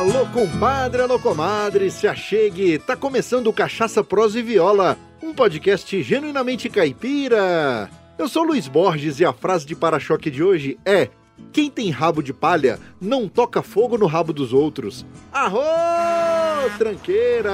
Alô, compadre, alô, comadre, se achegue. Tá começando o Cachaça Prosa e Viola, um podcast genuinamente caipira. Eu sou Luiz Borges e a frase de para-choque de hoje é: Quem tem rabo de palha não toca fogo no rabo dos outros. Arro, tranqueira!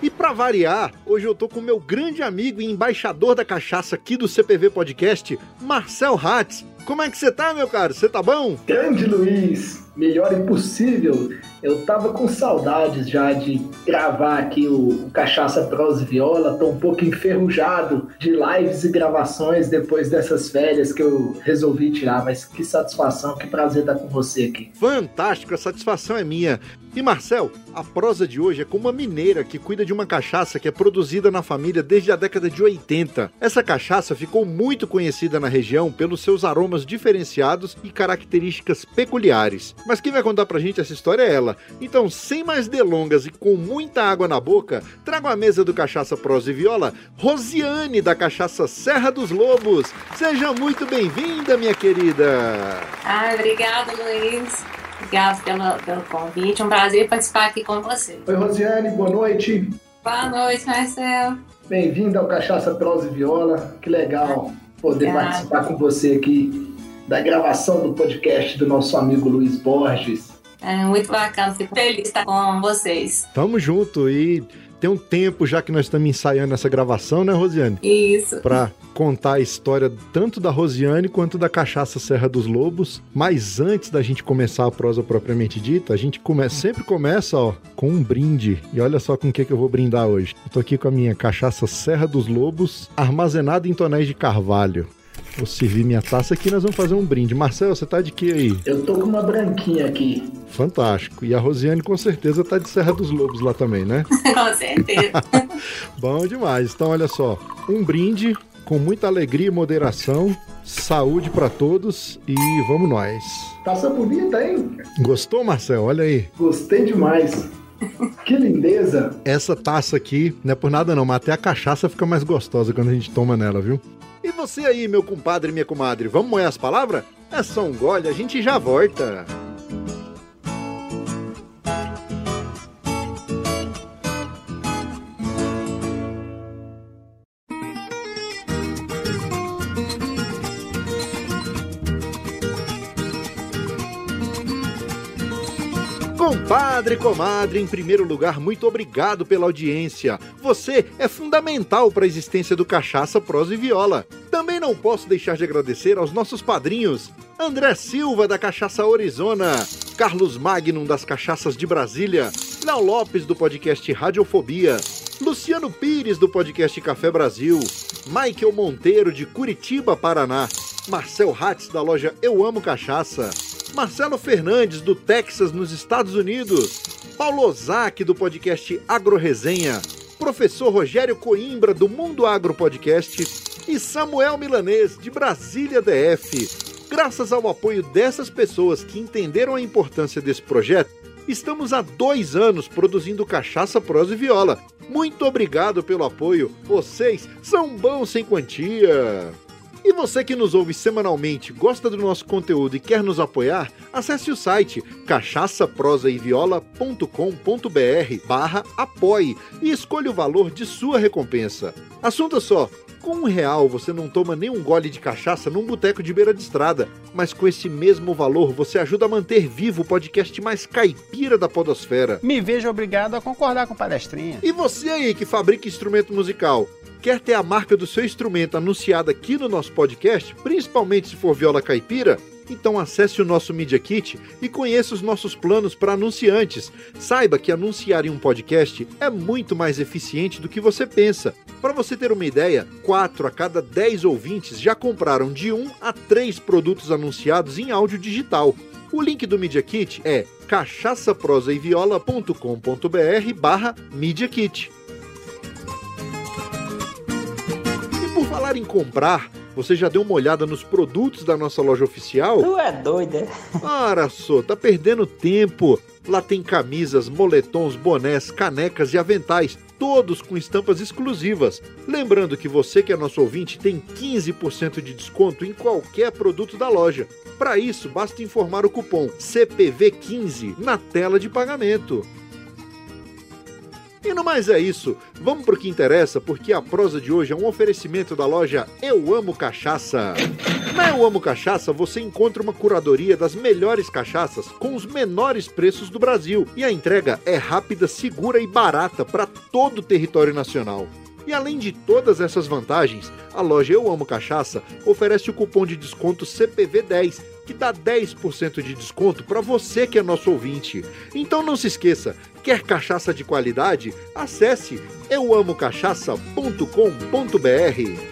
E para variar, hoje eu tô com meu grande amigo e embaixador da cachaça aqui do CPV Podcast, Marcel Hatz. Como é que você tá, meu caro? Você tá bom? Grande Luiz, melhor impossível. Eu tava com saudades já de gravar aqui o, o Cachaça Prosa Viola, tô um pouco enferrujado de lives e gravações depois dessas férias que eu resolvi tirar, mas que satisfação, que prazer estar com você aqui. Fantástico, a satisfação é minha. E Marcel, a prosa de hoje é com uma mineira que cuida de uma cachaça que é produzida na família desde a década de 80. Essa cachaça ficou muito conhecida na região pelos seus aromas diferenciados e características peculiares. Mas quem vai contar pra gente essa história é ela. Então, sem mais delongas e com muita água na boca, trago à mesa do Cachaça Prosa e Viola, Rosiane da Cachaça Serra dos Lobos. Seja muito bem-vinda, minha querida. Ah, obrigada, Luiz. Obrigado pelo, pelo convite. Um prazer participar aqui com você. Oi, Rosiane, boa noite. Boa noite, Marcel. Bem-vinda ao Cachaça Prosa e Viola. Que legal poder Obrigada. participar com você aqui da gravação do podcast do nosso amigo Luiz Borges. É muito bacana, fico feliz de estar com vocês. Tamo junto e tem um tempo já que nós estamos ensaiando essa gravação, né, Rosiane? Isso. Para contar a história tanto da Rosiane quanto da Cachaça Serra dos Lobos. Mas antes da gente começar a prosa propriamente dita, a gente come sempre começa, ó, com um brinde. E olha só com o que, que eu vou brindar hoje. Eu tô aqui com a minha Cachaça Serra dos Lobos, armazenada em tonéis de carvalho. Vou servir minha taça aqui nós vamos fazer um brinde. Marcel, você tá de que aí? Eu tô com uma branquinha aqui. Fantástico. E a Rosiane com certeza tá de Serra dos Lobos lá também, né? com certeza. Bom demais. Então, olha só. Um brinde com muita alegria e moderação. Saúde para todos e vamos nós. Taça bonita, hein? Gostou, Marcel? Olha aí. Gostei demais. Que lindeza! Essa taça aqui, não é por nada não, mas até a cachaça fica mais gostosa quando a gente toma nela, viu? E você aí, meu compadre e minha comadre, vamos moer as palavras? É só um gole, a gente já volta. Compadre, comadre, em primeiro lugar, muito obrigado pela audiência. Você é fundamental para a existência do Cachaça, Prosa e Viola. Também não posso deixar de agradecer aos nossos padrinhos: André Silva, da Cachaça Arizona, Carlos Magnum, das Cachaças de Brasília, Léo Lopes, do podcast Radiofobia, Luciano Pires, do podcast Café Brasil, Michael Monteiro, de Curitiba, Paraná, Marcel Hatz, da loja Eu Amo Cachaça. Marcelo Fernandes, do Texas, nos Estados Unidos, Paulo Ozaki, do podcast Agro Resenha, professor Rogério Coimbra, do Mundo Agro Podcast, e Samuel Milanês, de Brasília DF. Graças ao apoio dessas pessoas que entenderam a importância desse projeto, estamos há dois anos produzindo cachaça, prosa e viola. Muito obrigado pelo apoio, vocês são bons sem quantia! E você que nos ouve semanalmente, gosta do nosso conteúdo e quer nos apoiar, acesse o site cachaçaprosaeviola.com.br barra apoie e escolha o valor de sua recompensa. Assunto só, com um real você não toma nenhum gole de cachaça num boteco de beira de estrada, mas com esse mesmo valor você ajuda a manter vivo o podcast mais caipira da podosfera. Me vejo obrigado a concordar com palestrinha. E você aí que fabrica instrumento musical, Quer ter a marca do seu instrumento anunciada aqui no nosso podcast, principalmente se for viola caipira? Então acesse o nosso Media Kit e conheça os nossos planos para anunciantes. Saiba que anunciar em um podcast é muito mais eficiente do que você pensa. Para você ter uma ideia, 4 a cada 10 ouvintes já compraram de 1 a 3 produtos anunciados em áudio digital. O link do Media Kit é cachaçaprosaeviola.com.br barra Media Kit. Em comprar, você já deu uma olhada nos produtos da nossa loja oficial? Tu é doida. É? Ora só, tá perdendo tempo. Lá tem camisas, moletons, bonés, canecas e aventais todos com estampas exclusivas. Lembrando que você que é nosso ouvinte tem 15% de desconto em qualquer produto da loja. Para isso, basta informar o cupom CPV15 na tela de pagamento. E no mais é isso. Vamos pro que interessa, porque a prosa de hoje é um oferecimento da loja Eu Amo Cachaça. Na Eu Amo Cachaça você encontra uma curadoria das melhores cachaças com os menores preços do Brasil. E a entrega é rápida, segura e barata para todo o território nacional. E além de todas essas vantagens, a loja Eu Amo Cachaça oferece o cupom de desconto CPV10, que dá 10% de desconto para você que é nosso ouvinte. Então não se esqueça, quer cachaça de qualidade? Acesse euamocachaça.com.br.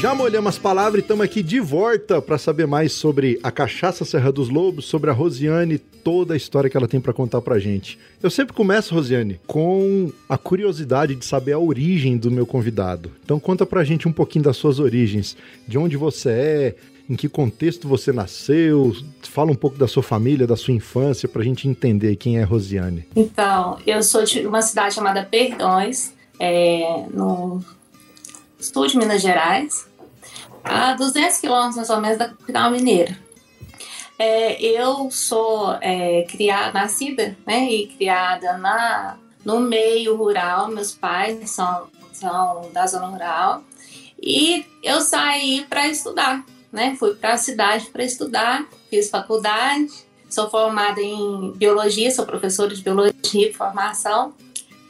Já molhamos as palavras e estamos aqui de volta para saber mais sobre a cachaça Serra dos Lobos, sobre a Rosiane, toda a história que ela tem para contar pra gente. Eu sempre começo, Rosiane, com a curiosidade de saber a origem do meu convidado. Então conta pra gente um pouquinho das suas origens, de onde você é, em que contexto você nasceu, fala um pouco da sua família, da sua infância, pra gente entender quem é Rosiane. Então, eu sou de uma cidade chamada Perdões, é, no sul de Minas Gerais, a 200 quilômetros mais ou menos da capital mineira. É, eu sou é, criada, nascida né, e criada na, no meio rural, meus pais são, são da zona rural, e eu saí para estudar, né? Fui para a cidade para estudar, fiz faculdade, sou formada em biologia, sou professora de biologia de formação,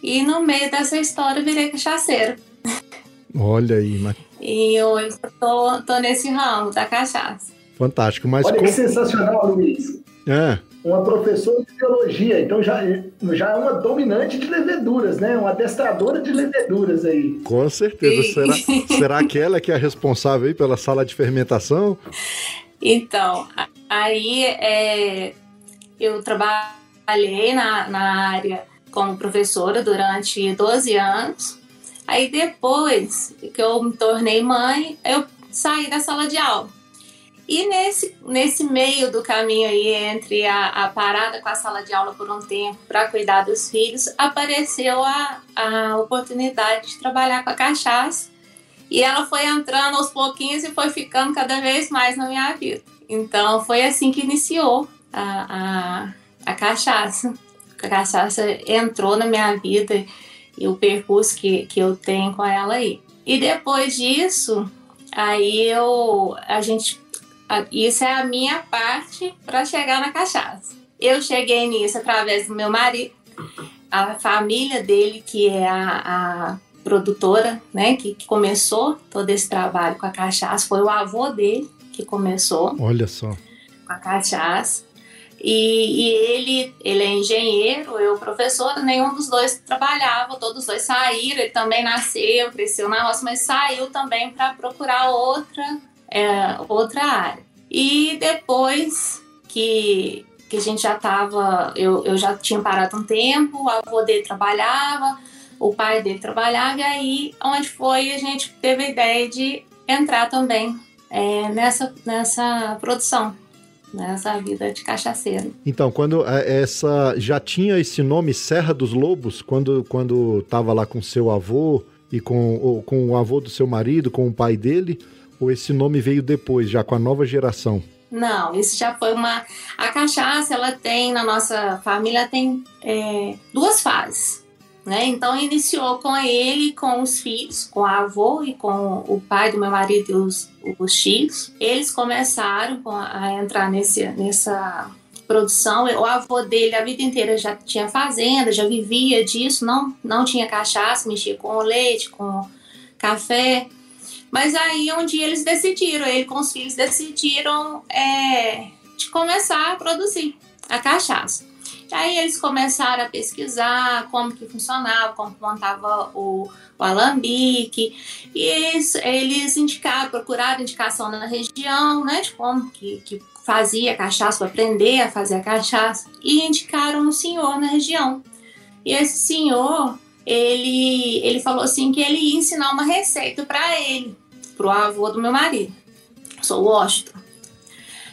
e no meio dessa história virei cachaceira. Olha aí, mas... E hoje eu tô, tô nesse ramo da cachaça. fantástico. Mas Olha com- que sensacional, Luiz. É, Uma professora de biologia, então já, já é uma dominante de leveduras, né? Uma adestradora de leveduras aí. com certeza. Sim. Será, será que ela que é a responsável aí pela sala de fermentação? Então, aí é, eu trabalhei na, na área como professora durante 12 anos. Aí depois que eu me tornei mãe, eu saí da sala de aula. E nesse, nesse meio do caminho aí, entre a, a parada com a sala de aula por um tempo para cuidar dos filhos, apareceu a, a oportunidade de trabalhar com a cachaça. E ela foi entrando aos pouquinhos e foi ficando cada vez mais na minha vida. Então foi assim que iniciou a, a, a cachaça. A cachaça entrou na minha vida e o percurso que, que eu tenho com ela aí. E depois disso, aí eu a gente isso é a minha parte para chegar na cachaça. Eu cheguei nisso através do meu marido, a família dele que é a, a produtora, né, que, que começou todo esse trabalho com a cachaça, foi o avô dele que começou Olha só. com a cachaça. E, e ele, ele é engenheiro, eu professora, nenhum dos dois trabalhava, todos os dois saíram, ele também nasceu, cresceu na roça, mas saiu também para procurar outra, é, outra área. E depois que, que a gente já estava, eu, eu já tinha parado um tempo, o avô dele trabalhava, o pai dele trabalhava, e aí onde foi a gente teve a ideia de entrar também é, nessa, nessa produção, nessa vida de cachaceiro. Então, quando é, essa já tinha esse nome Serra dos Lobos, quando quando tava lá com seu avô e com, ou com o avô do seu marido, com o pai dele, ou esse nome veio depois, já com a nova geração? Não, isso já foi uma. A cachaça, ela tem, na nossa família, tem é, duas fases. Né? Então, iniciou com ele, com os filhos, com o avô e com o pai do meu marido e os, os tios. Eles começaram com a, a entrar nesse, nessa produção. O avô dele, a vida inteira, já tinha fazenda, já vivia disso, não, não tinha cachaça, mexia com leite, com café. Mas aí um dia eles decidiram, ele com os filhos decidiram é, de começar a produzir a cachaça. Aí eles começaram a pesquisar como que funcionava, como montava o, o alambique. E eles, eles indicaram, procuraram indicação na região, né, de como que, que fazia cachaça, para aprender a fazer a cachaça. E indicaram um senhor na região. E esse senhor, ele, ele falou assim que ele ia ensinar uma receita para ele, para o avô do meu marido. Sou Washington.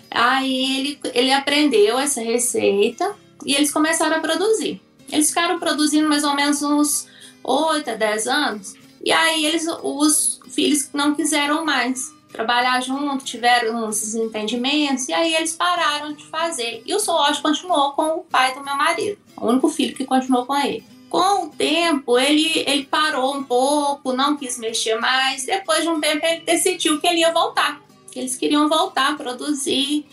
Aí ele, ele aprendeu essa receita e eles começaram a produzir. Eles ficaram produzindo mais ou menos uns 8 a 10 anos. E aí eles, os filhos não quiseram mais trabalhar junto, tiveram uns desentendimentos, e aí eles pararam de fazer. E o Solange continuou com o pai do meu marido, o único filho que continuou com ele. Com o tempo, ele, ele parou um pouco, não quis mexer mais. Depois de um tempo, ele decidiu que ele ia voltar, que eles queriam voltar a produzir,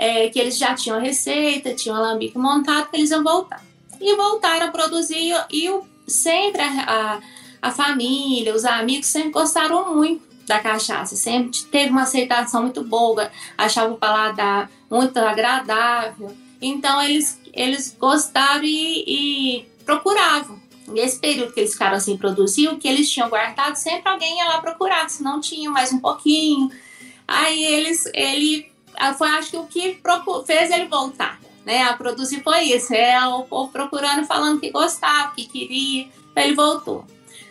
é, que eles já tinham receita, tinham alambique montado, que eles iam voltar. E voltaram a produzir, e sempre a, a, a família, os amigos sempre gostaram muito da cachaça. Sempre teve uma aceitação muito boa, achava o paladar muito agradável. Então eles, eles gostaram e, e procuravam. Nesse período que eles ficaram assim produzir, o que eles tinham guardado, sempre alguém ia lá procurar, se não tinha mais um pouquinho. Aí eles, ele foi acho que o que fez ele voltar, né, a produzir foi isso, é o povo procurando, falando que gostava, que queria, ele voltou.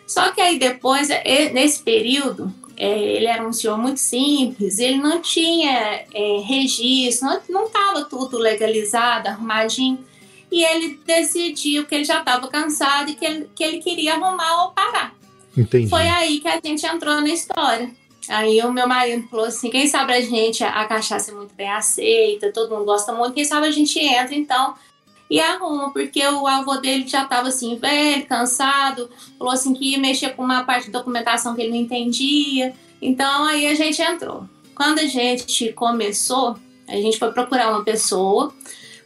Só que aí depois, nesse período, é, ele era um senhor muito simples, ele não tinha é, registro, não estava tudo legalizado, arrumadinho. E ele decidiu que ele já estava cansado e que ele, que ele queria arrumar ou parar. Entendi. Foi aí que a gente entrou na história. Aí o meu marido falou assim: quem sabe a gente, a cachaça é muito bem aceita, todo mundo gosta muito, quem sabe a gente entra então e arruma, porque o avô dele já estava assim, velho, cansado, falou assim que ia mexer com uma parte da documentação que ele não entendia. Então aí a gente entrou. Quando a gente começou, a gente foi procurar uma pessoa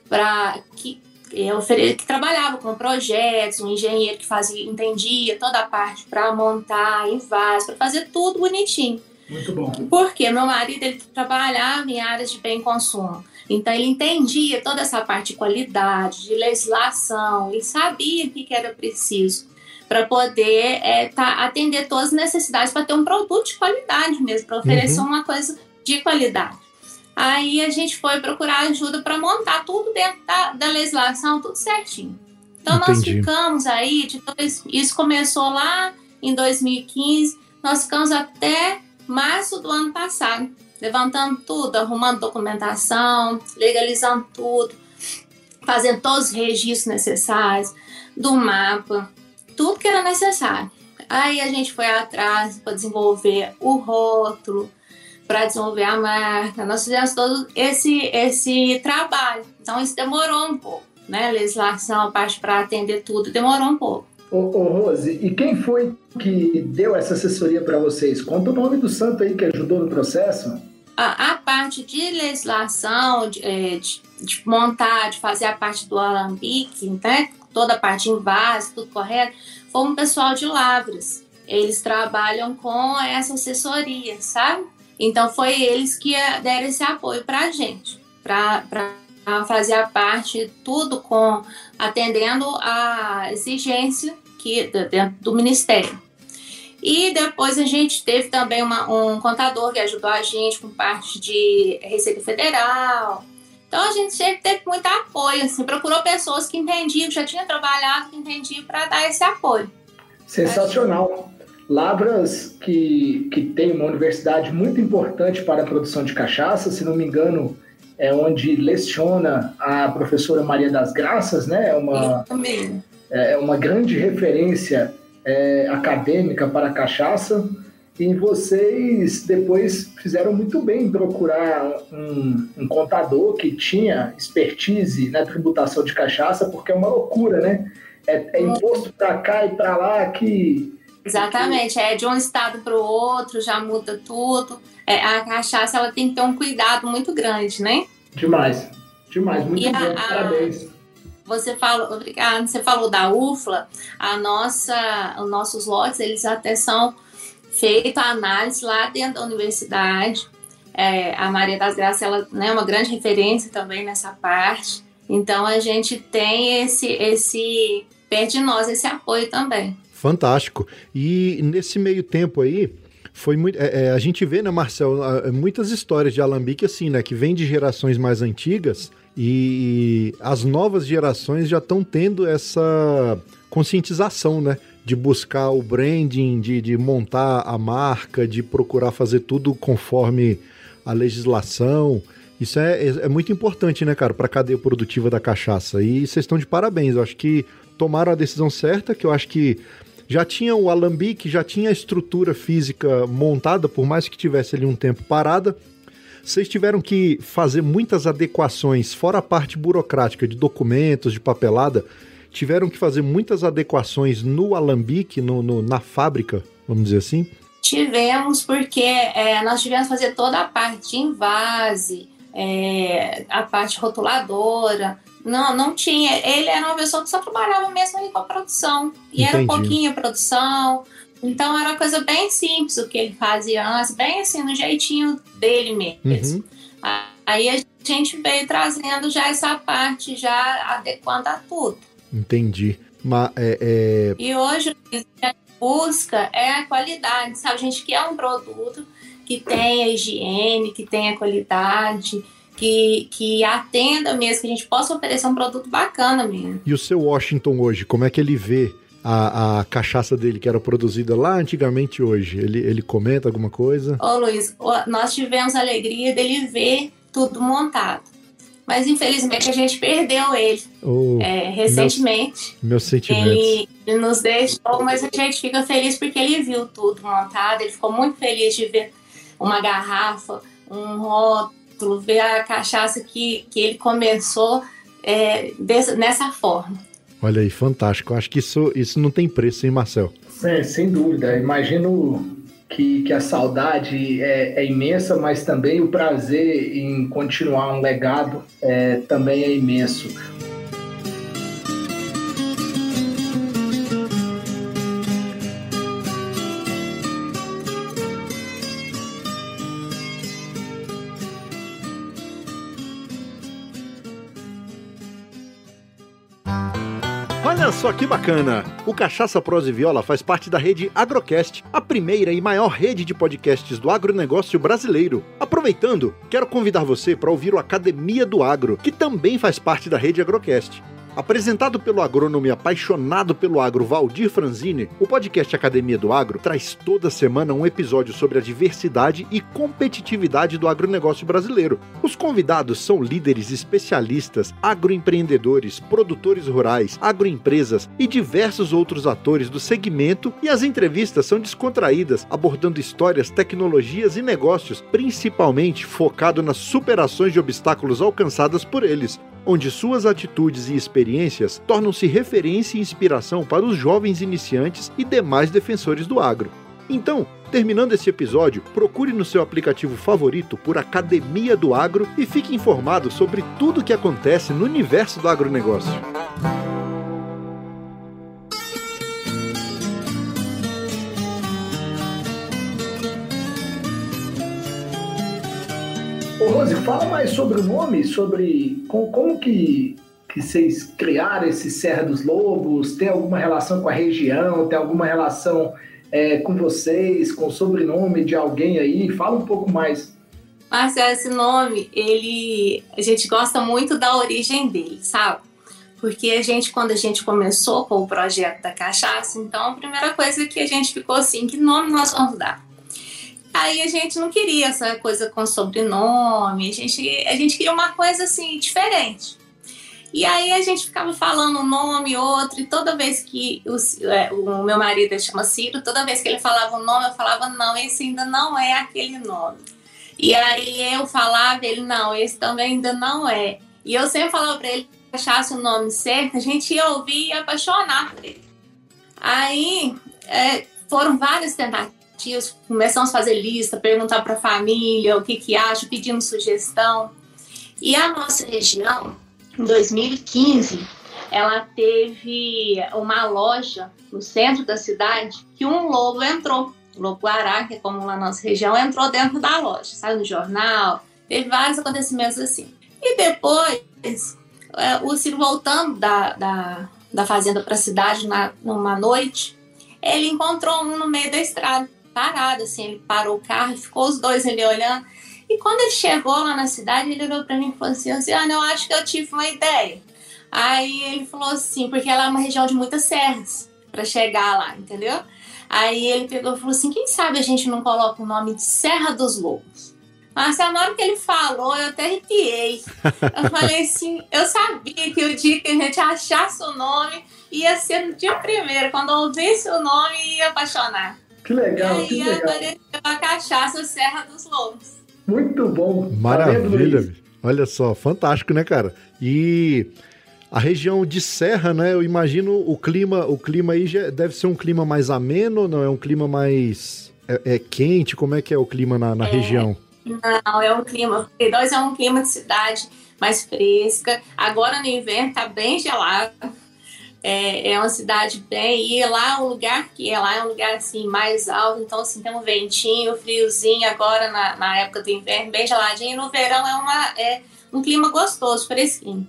para que que trabalhava com projetos, um engenheiro que fazia, entendia toda a parte para montar em vaso, para fazer tudo bonitinho. Muito bom. Porque meu marido ele trabalhava em áreas de bem consumo. Então ele entendia toda essa parte de qualidade, de legislação, ele sabia o que era preciso para poder é, tá, atender todas as necessidades para ter um produto de qualidade mesmo, para oferecer uhum. uma coisa de qualidade. Aí a gente foi procurar ajuda para montar tudo dentro da, da, legislação, tudo certinho. Então Entendi. nós ficamos aí, de dois, isso começou lá em 2015, nós ficamos até março do ano passado levantando tudo, arrumando documentação, legalizando tudo, fazendo todos os registros necessários do mapa, tudo que era necessário. Aí a gente foi atrás para desenvolver o rótulo, para desenvolver a marca. Nós fizemos todo esse, esse trabalho. Então isso demorou um pouco, né? Legislação, a parte para atender tudo, demorou um pouco. Ô, ô, Rose, e quem foi que deu essa assessoria para vocês? Conta o nome do santo aí que ajudou no processo a, a parte de legislação, de, é, de, de, montar, de fazer a parte do alambique, né? toda a parte em base, tudo correto, foi um pessoal de Lavras. Eles trabalham com essa assessoria, sabe? Então foi eles que deram esse apoio para a gente, para fazer a parte, tudo com atendendo a exigência que dentro do ministério. E depois a gente teve também uma, um contador que ajudou a gente com parte de Receita Federal. Então a gente sempre teve muito apoio, assim, procurou pessoas que entendiam, que já tinham trabalhado, que entendiam para dar esse apoio. Sensacional. Lavras, que, que tem uma universidade muito importante para a produção de cachaça, se não me engano, é onde leciona a professora Maria das Graças, né? É uma, é, é uma grande referência é, acadêmica para a cachaça e vocês depois fizeram muito bem em procurar um, um, contador que tinha expertise na tributação de cachaça, porque é uma loucura, né? É, é imposto para cá e para lá que. Exatamente, é de um estado para o outro, já muda tudo. É, a cachaça ela tem que ter um cuidado muito grande, né? Demais, demais, muito e bom, a, parabéns. Você falou, obrigado, você falou da UFLA, a nossa, os nossos lotes, eles até são feito a análise lá dentro da universidade. É, a Maria das Graças ela né, é uma grande referência também nessa parte. Então a gente tem esse, esse perto de nós esse apoio também. Fantástico. E nesse meio tempo aí, foi muito. É, é, a gente vê, né, Marcel, muitas histórias de alambique assim, né? Que vem de gerações mais antigas e as novas gerações já estão tendo essa conscientização, né? De buscar o branding, de, de montar a marca, de procurar fazer tudo conforme a legislação. Isso é, é, é muito importante, né, cara, para a cadeia produtiva da cachaça. E vocês estão de parabéns. Eu acho que tomaram a decisão certa, que eu acho que já tinha o alambique, já tinha a estrutura física montada, por mais que tivesse ali um tempo parada. Vocês tiveram que fazer muitas adequações, fora a parte burocrática de documentos, de papelada, tiveram que fazer muitas adequações no alambique, no, no na fábrica, vamos dizer assim? Tivemos, porque é, nós tivemos que fazer toda a parte de invase, é, a parte rotuladora, não, não tinha. Ele era uma pessoa que só trabalhava mesmo com a produção. E Entendi. era pouquinho produção. Então era uma coisa bem simples o que ele fazia antes, bem assim, no jeitinho dele mesmo. Uhum. Aí a gente veio trazendo já essa parte, já adequando a tudo. Entendi. Mas, é, é... E hoje o que a gente busca é a qualidade, sabe? A gente quer um produto que tenha higiene, que tenha qualidade, que, que atenda mesmo, que a gente possa oferecer um produto bacana mesmo. E o seu Washington hoje, como é que ele vê a, a cachaça dele que era produzida lá antigamente hoje? Ele, ele comenta alguma coisa? Ô Luiz, nós tivemos a alegria dele ver tudo montado. Mas infelizmente a gente perdeu ele oh, é, recentemente. Meus, meus sentimentos. Ele, ele, nos deixou, mas a gente fica feliz porque ele viu tudo montado. Ele ficou muito feliz de ver uma garrafa, um rótulo ver a cachaça que, que ele começou é, dessa, nessa forma. Olha aí, fantástico. Acho que isso, isso não tem preço, hein, Marcel? É, sem dúvida. Imagino que, que a saudade é, é, imensa, mas também o prazer em continuar um legado é, também é imenso. Só que bacana! O Cachaça Prosa e Viola faz parte da rede Agrocast, a primeira e maior rede de podcasts do agronegócio brasileiro. Aproveitando, quero convidar você para ouvir o Academia do Agro, que também faz parte da rede Agrocast. Apresentado pelo agrônomo e apaixonado pelo agro Valdir Franzini, o podcast Academia do Agro traz toda semana um episódio sobre a diversidade e competitividade do agronegócio brasileiro. Os convidados são líderes especialistas, agroempreendedores, produtores rurais, agroempresas e diversos outros atores do segmento, e as entrevistas são descontraídas, abordando histórias, tecnologias e negócios, principalmente focado nas superações de obstáculos alcançadas por eles onde suas atitudes e experiências tornam-se referência e inspiração para os jovens iniciantes e demais defensores do agro. Então, terminando esse episódio, procure no seu aplicativo favorito por Academia do Agro e fique informado sobre tudo o que acontece no universo do agronegócio. Ô, Rose, fala mais sobre o nome, sobre como, como que, que vocês criaram esse Serra dos Lobos, tem alguma relação com a região, tem alguma relação é, com vocês, com o sobrenome de alguém aí? Fala um pouco mais. Marcelo, esse nome, ele, a gente gosta muito da origem dele, sabe? Porque a gente, quando a gente começou com o projeto da cachaça, então a primeira coisa que a gente ficou assim, que nome nós vamos dar? Aí a gente não queria essa coisa com sobrenome, a gente, a gente queria uma coisa assim, diferente. E aí a gente ficava falando um nome, outro, e toda vez que o, é, o meu marido chama Ciro, toda vez que ele falava um nome, eu falava, não, esse ainda não é aquele nome. E aí eu falava, ele, não, esse também ainda não é. E eu sempre falava para ele, achasse o nome certo, a gente ia ouvir e apaixonar por ele. Aí é, foram várias tentativas tios, começamos a fazer lista, perguntar para a família o que que acha, pedimos sugestão. E a nossa região, em 2015, ela teve uma loja no centro da cidade que um lobo entrou. Lobo Guará, que é como na nossa região, entrou dentro da loja, saiu no jornal, teve vários acontecimentos assim. E depois, é, o Ciro voltando da, da, da fazenda para a cidade na, numa noite, ele encontrou um no meio da estrada, parado, assim, ele parou o carro ficou os dois ali olhando. E quando ele chegou lá na cidade, ele olhou para mim e falou assim, Luciana, eu acho que eu tive uma ideia. Aí ele falou assim, porque ela é uma região de muitas serras para chegar lá, entendeu? Aí ele pegou e falou assim: quem sabe a gente não coloca o nome de Serra dos Lobos? Mas na hora que ele falou, eu até arrepiei. Eu falei assim: eu sabia que o dia que a gente achasse o nome ia ser no dia primeiro, quando eu ouvisse o nome ia apaixonar. Que legal, e aí que legal. apareceu a cachaça Serra dos Lobos. Muito bom. Tá Maravilha. Olha só, fantástico, né, cara? E a região de serra, né? Eu imagino o clima, o clima aí já deve ser um clima mais ameno, não é um clima mais é, é quente. Como é que é o clima na, na é, região? Não, é um clima. P2 é um clima de cidade mais fresca. Agora no inverno tá bem gelado. É, é uma cidade bem. E lá o lugar que é lá é um lugar assim mais alto, então assim tem um ventinho, friozinho agora na, na época do inverno, bem geladinho. E no verão é uma é um clima gostoso, fresquinho.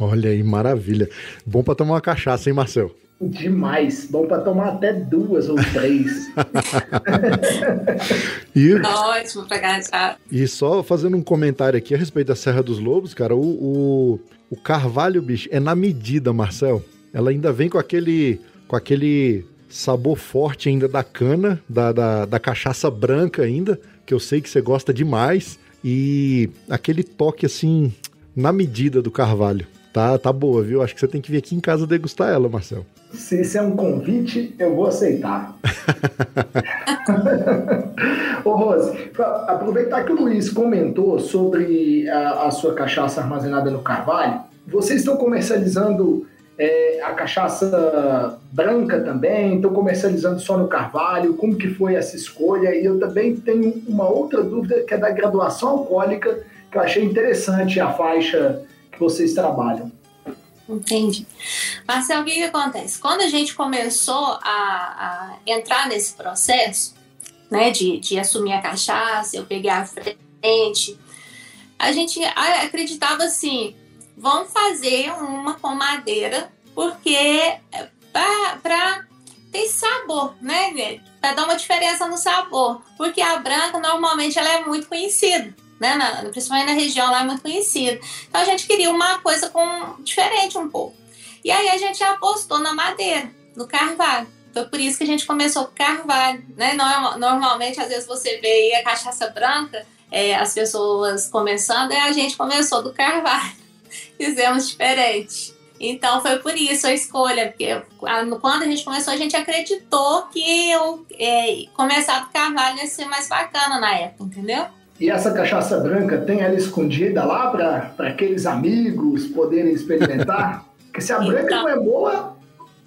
Olha aí, maravilha. Bom para tomar uma cachaça, hein, Marcel? Demais. Bom para tomar até duas ou três. e, Ótimo para cachaça. E só fazendo um comentário aqui a respeito da Serra dos Lobos, cara, o, o, o carvalho, bicho, é na medida, Marcel. Ela ainda vem com aquele, com aquele sabor forte ainda da cana, da, da, da cachaça branca ainda, que eu sei que você gosta demais. E aquele toque assim, na medida do carvalho. Tá, tá boa, viu? Acho que você tem que vir aqui em casa degustar ela, Marcel. Se isso é um convite, eu vou aceitar. Ô, Rose, aproveitar que o Luiz comentou sobre a, a sua cachaça armazenada no carvalho, vocês estão comercializando é, a cachaça branca também, estão comercializando só no carvalho, como que foi essa escolha? E eu também tenho uma outra dúvida que é da graduação alcoólica que eu achei interessante a faixa que vocês trabalham. Entendi. Marcelo, o que, que acontece? Quando a gente começou a, a entrar nesse processo, né, de, de assumir a cachaça, eu peguei a frente, a gente acreditava assim, vamos fazer uma com madeira, porque é para ter sabor, né, para dar uma diferença no sabor, porque a branca normalmente ela é muito conhecida né? Na, principalmente na região lá é muito conhecido. Então a gente queria uma coisa com diferente um pouco. E aí a gente apostou na madeira, no carvalho. Foi por isso que a gente começou com carvalho, né? Normalmente, às vezes você vê aí a cachaça branca, é, as pessoas começando, e a gente começou do carvalho. Fizemos diferente. Então foi por isso a escolha, porque quando a gente começou, a gente acreditou que eu, é, começar do carvalho ia ser mais bacana na época, entendeu? E essa cachaça branca tem ela escondida lá para aqueles amigos poderem experimentar? Porque se a branca então... não é boa,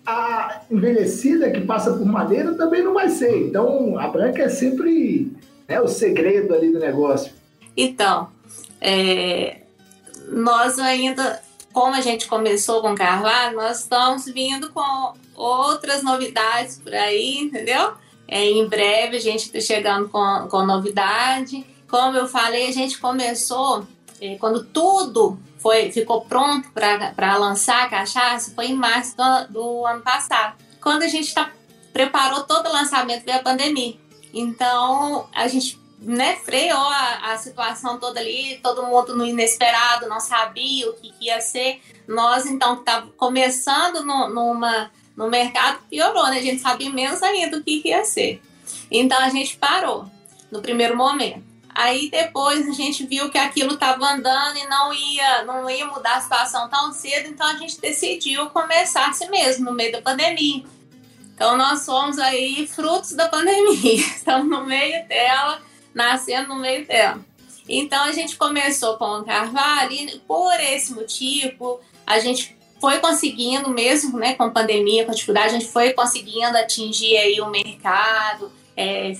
a envelhecida que passa por madeira também não vai ser. Então a branca é sempre né, o segredo ali do negócio. Então, é, nós ainda, como a gente começou com carvalho, nós estamos vindo com outras novidades por aí, entendeu? É, em breve a gente está chegando com, com novidade. Como eu falei, a gente começou eh, quando tudo foi ficou pronto para lançar a cachaça, foi em março do, do ano passado. Quando a gente tá, preparou todo o lançamento, veio a pandemia. Então, a gente né, freou a, a, situação toda ali, todo mundo no inesperado, não sabia o que, que ia ser. Nós, então, que estava começando no, numa, no mercado, piorou, né? A gente sabia menos ainda o que, que ia ser. Então, a gente parou no primeiro momento. Aí depois a gente viu que aquilo estava andando e não ia, não ia mudar a situação tão cedo, então a gente decidiu começar assim mesmo, no meio da pandemia. Então nós somos aí frutos da pandemia, estamos no meio dela, nascendo no meio dela. Então a gente começou com o carvalho e por esse motivo a gente foi conseguindo mesmo, né, com pandemia, com a dificuldade, a gente foi conseguindo atingir aí o mercado, é,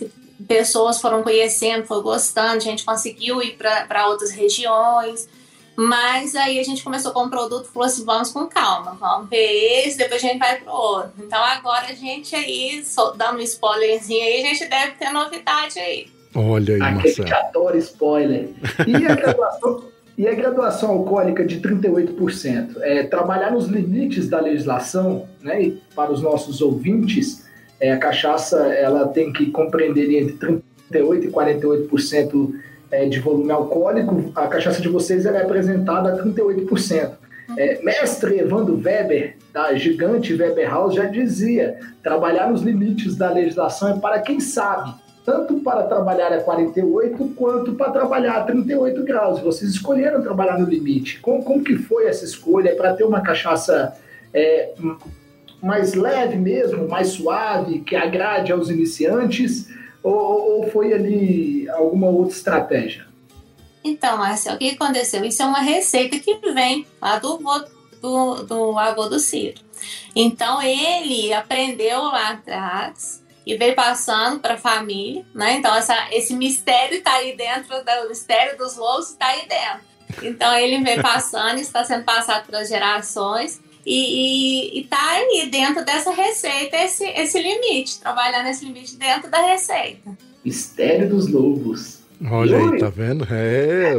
pessoas foram conhecendo, foi gostando, a gente conseguiu ir para outras regiões. Mas aí a gente começou com um produto falou assim: vamos com calma, vamos ver esse, depois a gente vai pro outro. Então agora a gente aí, dando um spoilerzinho aí, a gente deve ter novidade aí. Olha aí, Aquele Marcelo. que adora spoiler. E a graduação, e a graduação alcoólica de 38%? É, trabalhar nos limites da legislação, né? E para os nossos ouvintes, é, a cachaça ela tem que compreender entre 38% e 48% é, de volume alcoólico. A cachaça de vocês ela é apresentada a 38%. É, mestre Evandro Weber, da gigante Weber House, já dizia: trabalhar nos limites da legislação é para quem sabe tanto para trabalhar a 48 quanto para trabalhar a 38 graus. Vocês escolheram trabalhar no limite. Como, como que foi essa escolha para ter uma cachaça é, mais leve mesmo, mais suave, que agrade aos iniciantes? Ou, ou foi ali alguma outra estratégia? Então, Marcelo, o que aconteceu? Isso é uma receita que vem lá do, do, do avô do Ciro. Então, ele aprendeu lá atrás e veio passando para a família, né? Então essa, esse mistério está aí dentro, do mistério dos lobos está aí dentro. Então ele veio passando, está sendo passado pelas gerações e está aí dentro dessa receita esse, esse limite, trabalhando esse limite dentro da receita. Mistério dos lobos. Olha aí, tá vendo? É,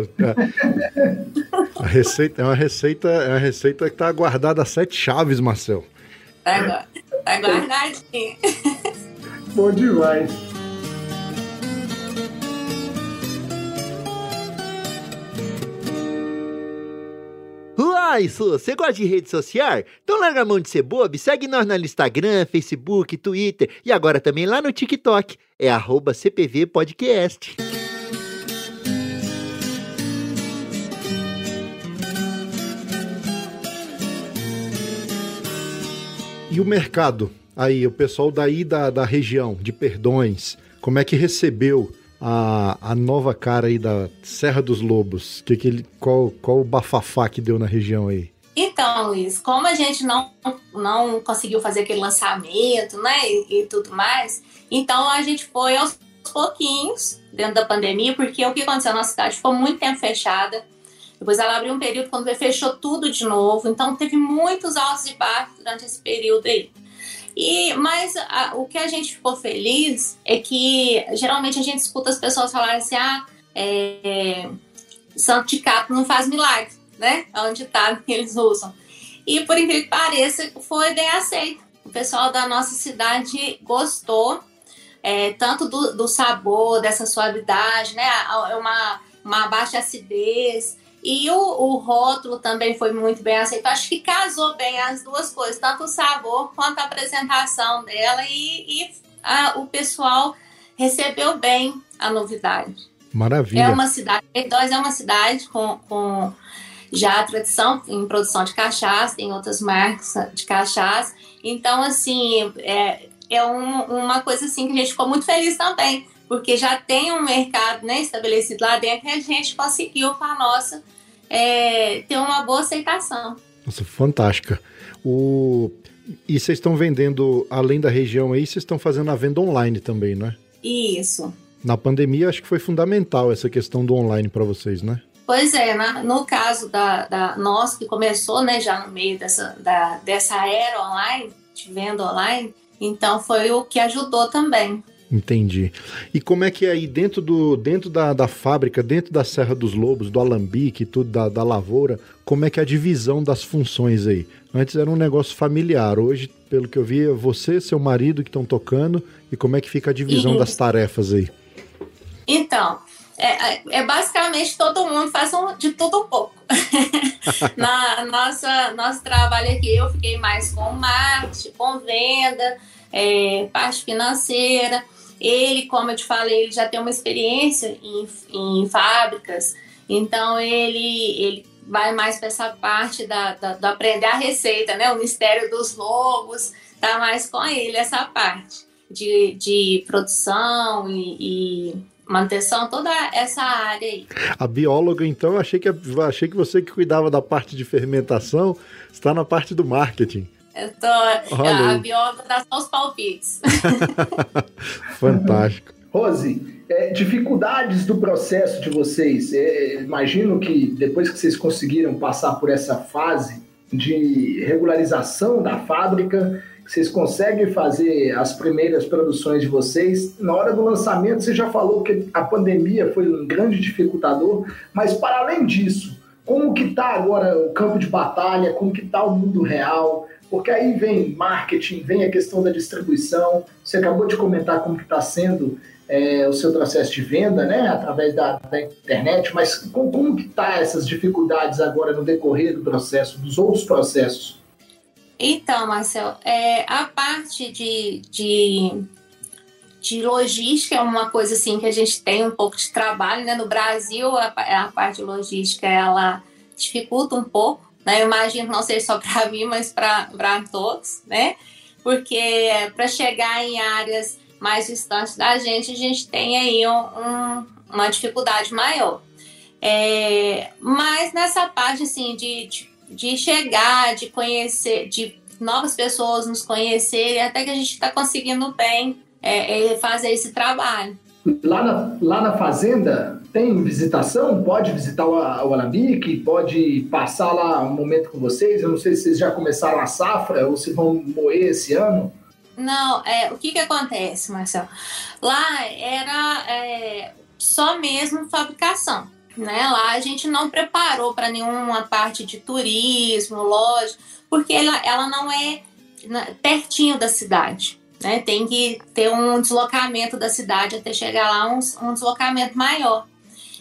a receita é uma receita, é uma receita que tá guardada a sete chaves, Marcel. Tá, tá guardadinho. Bom demais. Uai, Su, você gosta de rede social? Então larga a mão de ser bobo segue nós no Instagram, Facebook, Twitter e agora também lá no TikTok. É arroba CPV Podcast. E o mercado? Aí, o pessoal daí da, da região, de Perdões, como é que recebeu a, a nova cara aí da Serra dos Lobos? Que que ele, qual, qual o bafafá que deu na região aí? Então, Luiz, como a gente não, não conseguiu fazer aquele lançamento, né, e, e tudo mais, então a gente foi aos pouquinhos dentro da pandemia, porque o que aconteceu na cidade ficou muito tempo fechada. Depois ela abriu um período quando fechou tudo de novo, então teve muitos altos e baixos durante esse período aí. E, mas a, o que a gente ficou feliz é que geralmente a gente escuta as pessoas falarem assim: ah, é, Santo de Capo não faz milagre, né? É um ditado que eles usam. E por incrível que pareça, foi bem aceito. O pessoal da nossa cidade gostou, é, tanto do, do, sabor, dessa suavidade, né? É uma, uma baixa acidez. E o, o, rótulo também foi muito bem aceito. Acho que casou bem as duas coisas, tanto o sabor quanto a apresentação dela. E, e a, o pessoal recebeu bem a novidade. Maravilha. É uma cidade, Perdões é uma cidade com, com já tradição em produção de cachaça, tem outras marcas de cachaça. Então, assim, é, é um, uma coisa assim que a gente ficou muito feliz também porque já tem um mercado né, estabelecido lá dentro e a gente conseguiu com a nossa é, ter uma boa aceitação. Nossa, fantástica. O... E vocês estão vendendo, além da região aí, vocês estão fazendo a venda online também, não é? Isso. Na pandemia, acho que foi fundamental essa questão do online para vocês, né? Pois é, na, no caso da, da nossa, que começou né, já no meio dessa, da, dessa era online, de venda online, então foi o que ajudou também. Entendi. E como é que é aí dentro, do, dentro da, da fábrica, dentro da Serra dos Lobos, do alambique, tudo da, da lavoura, como é que é a divisão das funções aí? Antes era um negócio familiar, hoje, pelo que eu vi, é você, seu marido que estão tocando, e como é que fica a divisão Isso. das tarefas aí? Então, é, é, basicamente todo mundo faz um, de tudo um pouco. Na nossa nosso trabalho aqui, eu fiquei mais com marketing, com venda, é, parte financeira. Ele, como eu te falei, ele já tem uma experiência em, em fábricas, então ele, ele vai mais para essa parte da, da, do aprender a receita, né? O mistério dos lobos, tá mais com ele essa parte de, de produção e, e manutenção, toda essa área aí. A bióloga, então, achei que, achei que você que cuidava da parte de fermentação está na parte do marketing. Eu tô. Olha a bióloga dá só os palpites. Fantástico. Rose, é, dificuldades do processo de vocês. É, imagino que depois que vocês conseguiram passar por essa fase de regularização da fábrica, vocês conseguem fazer as primeiras produções de vocês. Na hora do lançamento, você já falou que a pandemia foi um grande dificultador, mas para além disso, como que está agora o campo de batalha, como que está o mundo real, porque aí vem marketing, vem a questão da distribuição, você acabou de comentar como que está sendo é, o seu processo de venda, né, através da, da internet, mas com, como que está essas dificuldades agora no decorrer do processo, dos outros processos? Então, Marcel, é, a parte de, de, de logística é uma coisa assim que a gente tem um pouco de trabalho, né? No Brasil, a, a parte de logística, ela dificulta um pouco, né? Eu imagino não seja só para mim, mas para todos, né? Porque para chegar em áreas mais distantes da gente, a gente tem aí um, um, uma dificuldade maior. É, mas nessa parte assim de, de, de, chegar, de conhecer, de novas pessoas nos conhecerem, até que a gente está conseguindo bem é, é, fazer esse trabalho. Lá na, lá na fazenda tem visitação? Pode visitar o, o Alambique? Pode passar lá um momento com vocês? Eu não sei se vocês já começaram a safra ou se vão moer esse ano. Não, é, o que que acontece, Marcelo? Lá era é, só mesmo fabricação, né? Lá a gente não preparou para nenhuma parte de turismo, loja, porque ela, ela não é pertinho da cidade, né? Tem que ter um deslocamento da cidade até chegar lá, um, um deslocamento maior.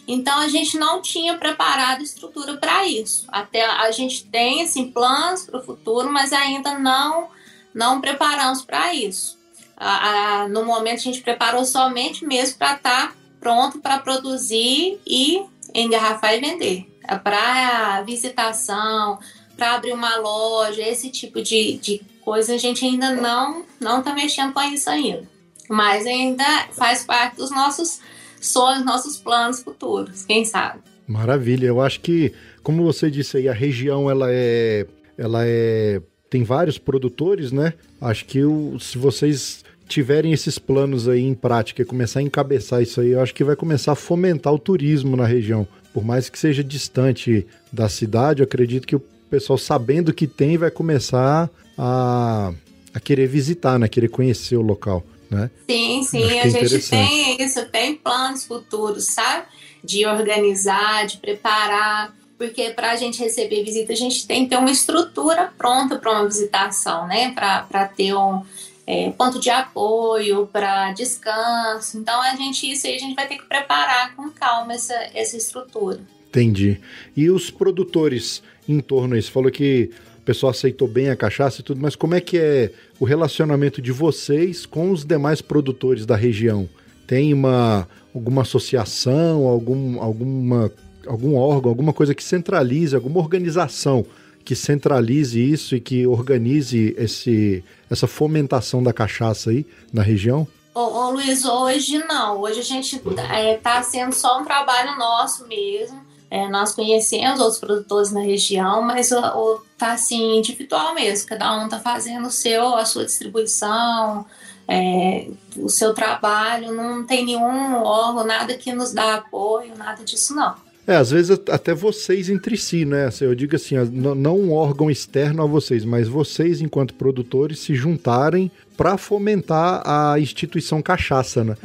Então a gente não tinha preparado estrutura para isso. Até a gente tem assim planos para o futuro, mas ainda não não preparamos para isso. A, a, no momento a gente preparou somente mesmo para estar tá pronto para produzir e engarrafar e vender. É para visitação, para abrir uma loja, esse tipo de, de coisa a gente ainda não não está mexendo com isso ainda. Mas ainda faz parte dos nossos sonhos, nossos planos futuros, quem sabe. Maravilha, eu acho que, como você disse aí, a região ela é, ela é tem vários produtores, né? Acho que o, se vocês tiverem esses planos aí em prática e começar a encabeçar isso aí, eu acho que vai começar a fomentar o turismo na região. Por mais que seja distante da cidade, eu acredito que o pessoal, sabendo que tem, vai começar a, a querer visitar, né? Querer conhecer o local. Né? Sim, sim, a gente tem isso, tem planos futuros, sabe? De organizar, de preparar porque para a gente receber visita, a gente tem que ter uma estrutura pronta para uma visitação, né? Para ter um é, ponto de apoio, para descanso. Então, a gente, isso aí a gente vai ter que preparar com calma essa, essa estrutura. Entendi. E os produtores em torno? Você falou que pessoal aceitou bem a cachaça e tudo, mas como é que é o relacionamento de vocês com os demais produtores da região? Tem uma alguma associação, algum, alguma algum órgão, alguma coisa que centralize, alguma organização que centralize isso e que organize esse, essa fomentação da cachaça aí na região? Ô, ô Luiz, hoje não. Hoje a gente está é, tá sendo só um trabalho nosso mesmo. É, nós conhecemos outros produtores na região, mas o, o, tá assim, individual mesmo. Cada um tá fazendo o seu, a sua distribuição, é, o seu trabalho. Não tem nenhum órgão, nada que nos dá apoio, nada disso não. É, às vezes até vocês entre si, né? Assim, eu digo assim, não um órgão externo a vocês, mas vocês, enquanto produtores, se juntarem para fomentar a instituição cachaça, né?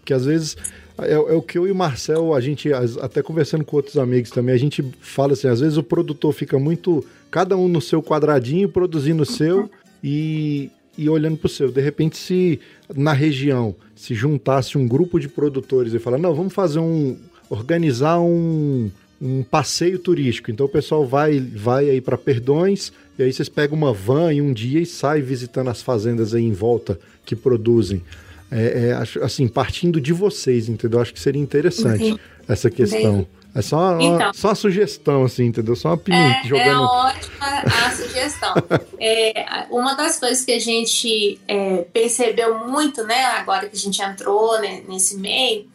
Porque às vezes é, é, o que eu e o Marcel, a gente, até conversando com outros amigos também, a gente fala assim, às vezes o produtor fica muito, cada um no seu quadradinho, produzindo o seu e, e olhando para o seu. De repente, se na região se juntasse um grupo de produtores e falar, não, vamos fazer um organizar um, um passeio turístico. Então o pessoal vai, vai aí para Perdões, e aí vocês pegam uma van em um dia e sai visitando as fazendas aí em volta que produzem. É, é, assim, partindo de vocês, entendeu? Acho que seria interessante essa questão. É só uma, então, só uma sugestão, assim, entendeu? Só uma opinião. É, jogando... é ótima a sugestão. é, uma das coisas que a gente é, percebeu muito, né, agora que a gente entrou né, nesse meio,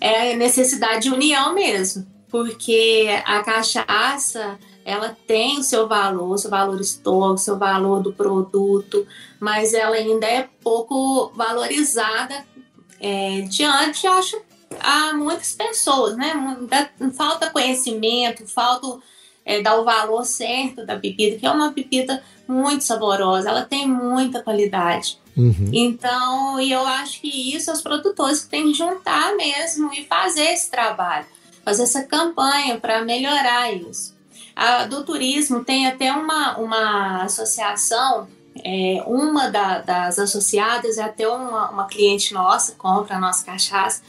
é a necessidade de união mesmo, porque a cachaça ela tem o seu valor, o seu valor histórico, o seu valor do produto, mas ela ainda é pouco valorizada é, diante, acho, a muitas pessoas, né? Falta conhecimento, falta é, dar o valor certo da bebida, que é uma bebida muito saborosa, ela tem muita qualidade. Uhum. Então, eu acho que isso os produtores têm que juntar mesmo e fazer esse trabalho, fazer essa campanha para melhorar isso. A, do turismo tem até uma, uma associação, é, uma da, das associadas é até uma, uma cliente nossa, compra a nossa cachaça,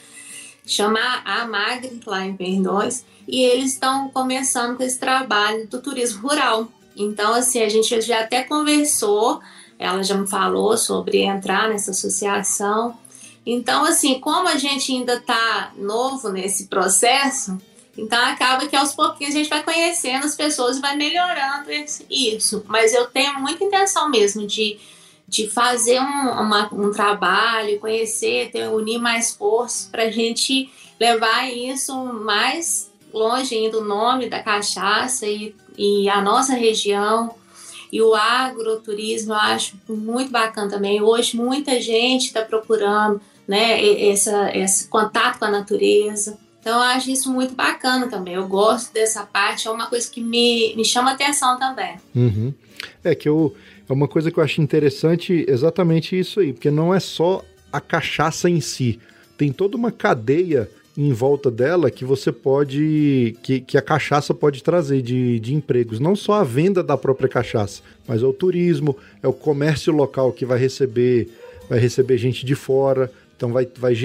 chama a Magri, lá em Perdões, e eles estão começando com esse trabalho do turismo rural. Então, assim, a gente já até conversou, ela já me falou sobre entrar nessa associação. Então, assim, como a gente ainda está novo nesse processo, então acaba que aos pouquinhos a gente vai conhecendo as pessoas e vai melhorando isso. Mas eu tenho muita intenção mesmo de, de fazer um, uma, um trabalho, conhecer, ter, unir mais forças para a gente levar isso mais longe ainda o nome da cachaça e, e a nossa região. E o agroturismo eu acho muito bacana também. Hoje muita gente está procurando né, essa, esse contato com a natureza. Então eu acho isso muito bacana também. Eu gosto dessa parte, é uma coisa que me, me chama atenção também. Uhum. É que eu, é uma coisa que eu acho interessante exatamente isso aí, porque não é só a cachaça em si, tem toda uma cadeia em volta dela que você pode. que, que a cachaça pode trazer de, de empregos. Não só a venda da própria cachaça, mas é o turismo, é o comércio local que vai receber, vai receber gente de fora. Então vai, vai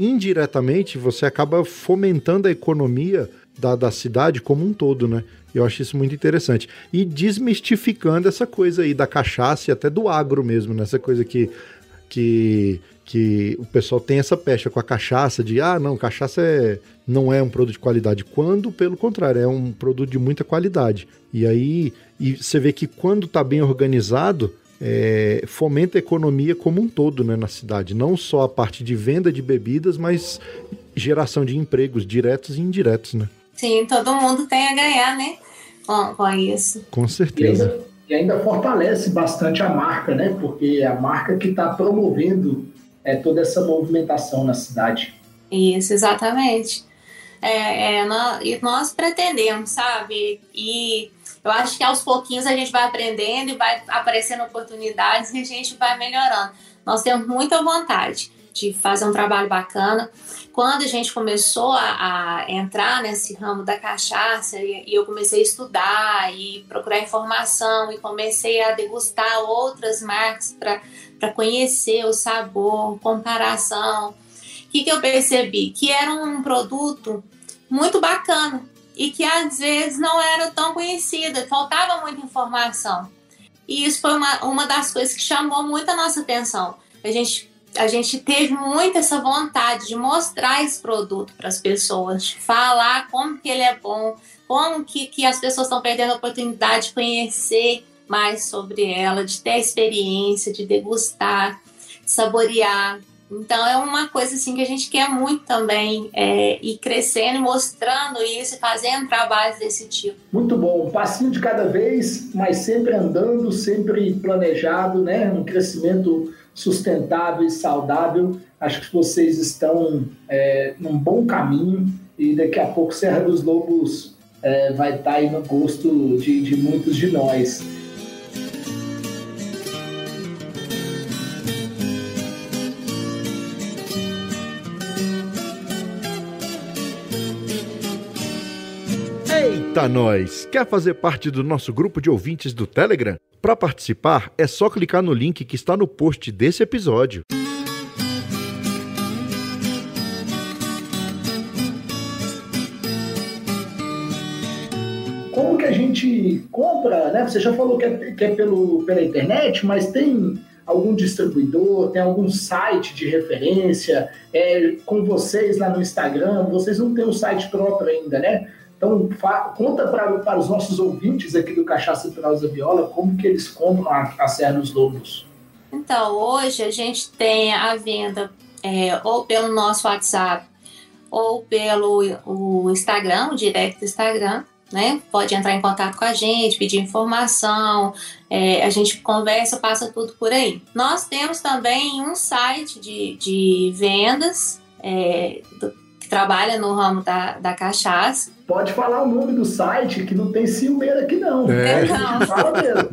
indiretamente você acaba fomentando a economia da, da cidade como um todo, né? Eu acho isso muito interessante. E desmistificando essa coisa aí da cachaça e até do agro mesmo, né? Essa coisa que, que que o pessoal tem essa pecha com a cachaça de ah, não, cachaça é, não é um produto de qualidade, quando pelo contrário, é um produto de muita qualidade. E aí e você vê que quando está bem organizado, é, fomenta a economia como um todo né, na cidade, não só a parte de venda de bebidas, mas geração de empregos diretos e indiretos, né? Sim, todo mundo tem a ganhar, né? Com, com isso. Com certeza. E ainda, e ainda fortalece bastante a marca, né? Porque é a marca que está promovendo é, toda essa movimentação na cidade. Isso, exatamente. É, é, nós, e nós pretendemos, sabe? E eu acho que aos pouquinhos a gente vai aprendendo e vai aparecendo oportunidades e a gente vai melhorando. Nós temos muita vontade de fazer um trabalho bacana. Quando a gente começou a, a entrar nesse ramo da cachaça e, e, eu comecei a estudar e procurar informação e comecei a degustar outras marcas para conhecer o sabor, comparação, o que, que eu percebi? Que era um produto muito bacana e que às vezes não era tão conhecida, faltava muita informação. E isso foi uma, uma das coisas que chamou muito a nossa atenção. A gente a gente teve muito essa vontade de mostrar esse produto para as pessoas, de falar como que ele é bom, como que, que as pessoas estão perdendo a oportunidade de conhecer mais sobre ela, de ter a experiência, de degustar, de saborear. Então é uma coisa assim que a gente quer muito também é, ir crescendo mostrando isso fazendo trabalhos desse tipo. Muito bom, um passinho de cada vez, mas sempre andando, sempre planejado, né? Um crescimento sustentável e saudável. Acho que vocês estão é, num bom caminho e daqui a pouco Serra dos Lobos é, vai estar aí no gosto de, de muitos de nós. Eita, nós! Quer fazer parte do nosso grupo de ouvintes do Telegram? Para participar, é só clicar no link que está no post desse episódio. Como que a gente compra, né? Você já falou que é, que é pelo, pela internet, mas tem algum distribuidor, tem algum site de referência, é, com vocês lá no Instagram, vocês não têm um site próprio ainda, né? Então, conta para os nossos ouvintes aqui do Cachaça Prosa Viola como que eles compram a, a Serra dos Lobos. Então, hoje a gente tem a venda é, ou pelo nosso WhatsApp ou pelo o Instagram, o direct do Instagram, né? Pode entrar em contato com a gente, pedir informação, é, a gente conversa, passa tudo por aí. Nós temos também um site de, de vendas é, do, trabalha no ramo da, da cachaça. Pode falar o nome do site, que não tem ciumeira aqui não. É. Não. Fala mesmo.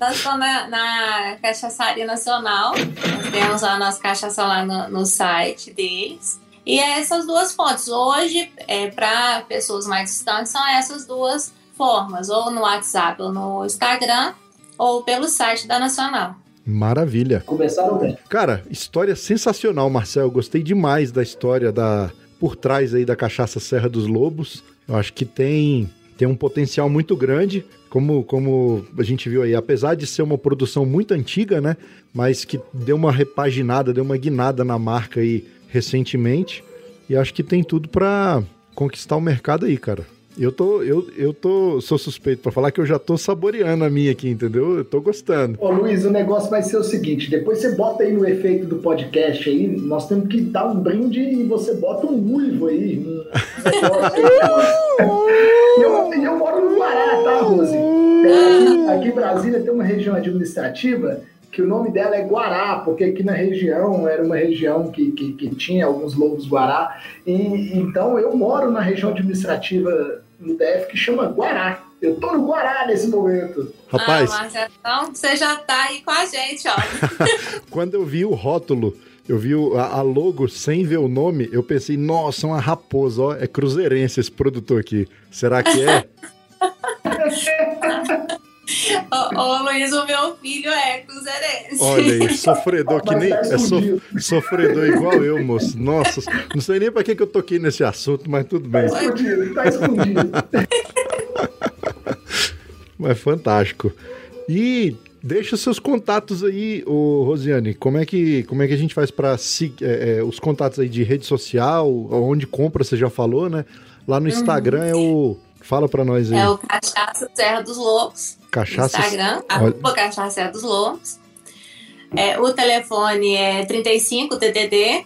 Nós estamos na, na Cachaçaria Nacional, nós temos a nossa cachaça lá no, no site deles. E é essas duas fontes. Hoje, é, para pessoas mais distantes, são essas duas formas, ou no WhatsApp ou no Instagram, ou pelo site da Nacional. Maravilha. Começaram bem. Cara, história sensacional, Marcel. Gostei demais da história da por trás aí da cachaça Serra dos Lobos. Eu acho que tem tem um potencial muito grande, como, como a gente viu aí, apesar de ser uma produção muito antiga, né? Mas que deu uma repaginada, deu uma guinada na marca aí recentemente. E acho que tem tudo para conquistar o mercado aí, cara. Eu tô, eu, eu tô, sou suspeito para falar que eu já tô saboreando a minha aqui, entendeu? Eu tô gostando. Ô Luiz, o negócio vai ser o seguinte: depois você bota aí no efeito do podcast aí, nós temos que dar um brinde e você bota um uivo aí. Um e eu, eu moro no Guará, tá, Rose? É, aqui em Brasília tem uma região administrativa que o nome dela é Guará, porque aqui na região era uma região que, que, que tinha alguns lobos Guará. E então eu moro na região administrativa no DF que chama Guará. Eu tô no Guará nesse momento. Rapaz. Ah, Marcelo, então você já tá aí com a gente, ó. Quando eu vi o rótulo, eu vi o- a, a logo sem ver o nome, eu pensei, nossa, uma raposa, ó, é cruzeirense esse produtor aqui. Será que é? ô, ô, Luiz, o meu filho é cruzeirense. Olha aí, sofredor que nem. Tá É so- sofredor igual eu, moço. Nossa, não sei nem pra que, que eu toquei nesse assunto, mas tudo Tá bem. escondido, tá escondido. Mas fantástico. E deixa os seus contatos aí, ô Rosiane. Como é que, como é que a gente faz para os contatos aí de rede social, onde compra, você já falou, né? Lá no Instagram é o. Fala pra nós aí. É o Cachaça Serra dos Lobos. Cachaça. Instagram, arroba Cachaça Serra dos Lobos. É, o telefone é 35 TDD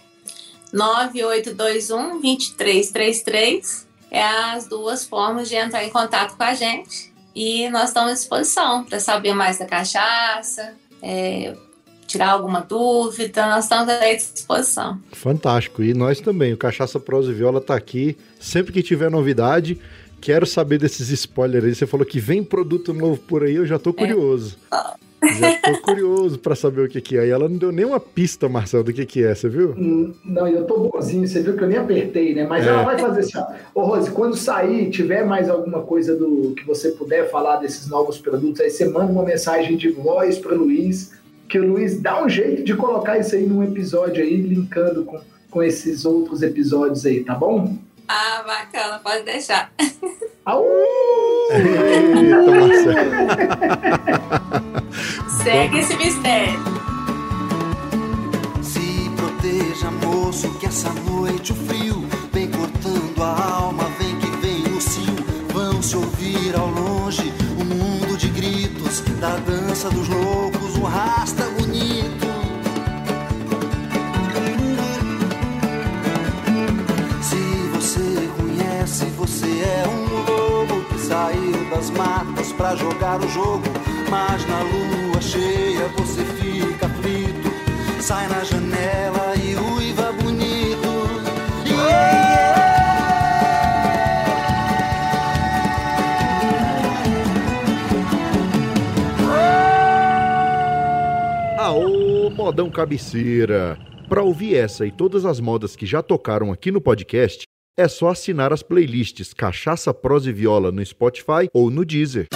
9821 2333. É as duas formas de entrar em contato com a gente. E nós estamos à disposição para saber mais da cachaça, é, tirar alguma dúvida, nós estamos à disposição. Fantástico. E nós também. O Cachaça Prosa e Viola tá aqui. Sempre que tiver novidade, quero saber desses spoilers aí. Você falou que vem produto novo por aí, eu já tô curioso. Já tô curioso pra saber o que que é. E ela não deu nenhuma pista, Marcelo, do que que é, você viu? Hum, Não, eu tô bonzinho, você viu que eu nem apertei, né? Mas É. ela vai fazer assim, ó. Ô, Rose, quando sair, tiver mais alguma coisa do que você puder falar desses novos produtos, aí você manda uma mensagem de voz para Luiz, que o Luiz dá um jeito de colocar isso aí num episódio aí, linkando com, com esses outros episódios aí, tá bom? Ah, bacana, pode deixar. Au! Eita, Marcelo. Segue esse mistério. Se proteja, moço, que essa noite o frio vem cortando a alma, vem que vem o cio. Vão se ouvir ao longe um mundo de gritos da dança dos loucos, um rasta pra jogar o jogo. Mas na lua cheia você fica aflito. Sai na janela e uiva bonito. Aô, modão cabeceira! Para ouvir essa e todas as modas que já tocaram aqui no podcast, é só assinar as playlists Cachaça, Prosa e Viola no Spotify ou no Deezer.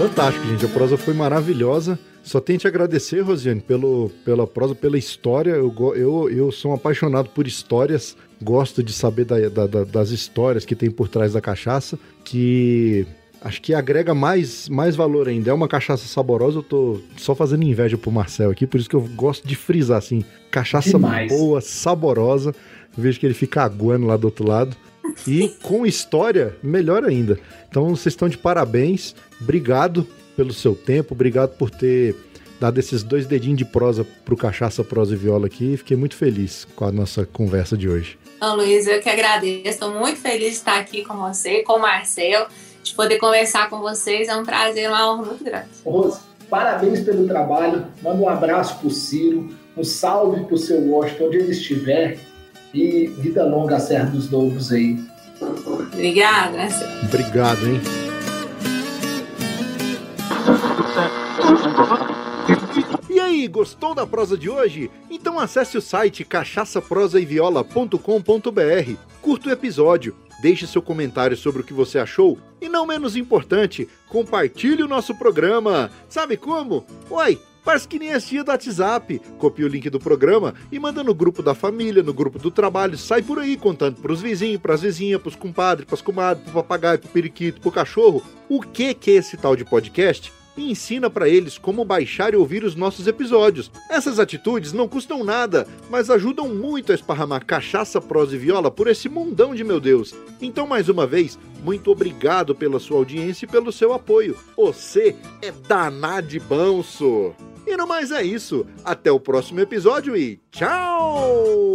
Fantástico, gente. A prosa foi maravilhosa. Só tenho que te agradecer, Rosiane, pelo, pela prosa, pela história. Eu, eu, eu sou um apaixonado por histórias. Gosto de saber da- da- da- das histórias que tem por trás da cachaça. Que acho que agrega mais, mais valor ainda. É uma cachaça saborosa. Eu tô só fazendo inveja pro Marcel aqui. Por isso que eu gosto de frisar assim: cachaça Demais. boa, saborosa. Vejo que ele fica aguando lá do outro lado. E com história, melhor ainda. Então vocês estão de parabéns. Obrigado pelo seu tempo, obrigado por ter dado esses dois dedinhos de prosa pro Cachaça, Prosa e Viola aqui. Fiquei muito feliz com a nossa conversa de hoje. Então, Luiz, eu que agradeço. Estou muito feliz de estar aqui com você, com o Marcel. de poder conversar com vocês. É um prazer, uma honra muito grande. Rose, parabéns pelo trabalho. Manda um abraço pro Ciro, um salve pro seu Washington, onde ele estiver. E vida longa a Serra dos Lobos aí. Obrigada. Né, Obrigado, hein? E aí, gostou da prosa de hoje? Então acesse o site cachaçaprosaeviola.com.br, curta o episódio, deixe seu comentário sobre o que você achou e, não menos importante, compartilhe o nosso programa. Sabe como? Oi, Faz que nem a tia do WhatsApp. Copia o link do programa e manda no grupo da família, no grupo do trabalho. Sai por aí contando pros vizinhos, pras vizinhas, pros compadres, pras comadres, pro papagaio, pro periquito, pro cachorro. O que que é esse tal de podcast? E ensina para eles como baixar e ouvir os nossos episódios. Essas atitudes não custam nada, mas ajudam muito a esparramar cachaça, prosa e viola por esse mundão de meu Deus. Então, mais uma vez, muito obrigado pela sua audiência e pelo seu apoio. Você é danado de banso! E no mais é isso. Até o próximo episódio e tchau!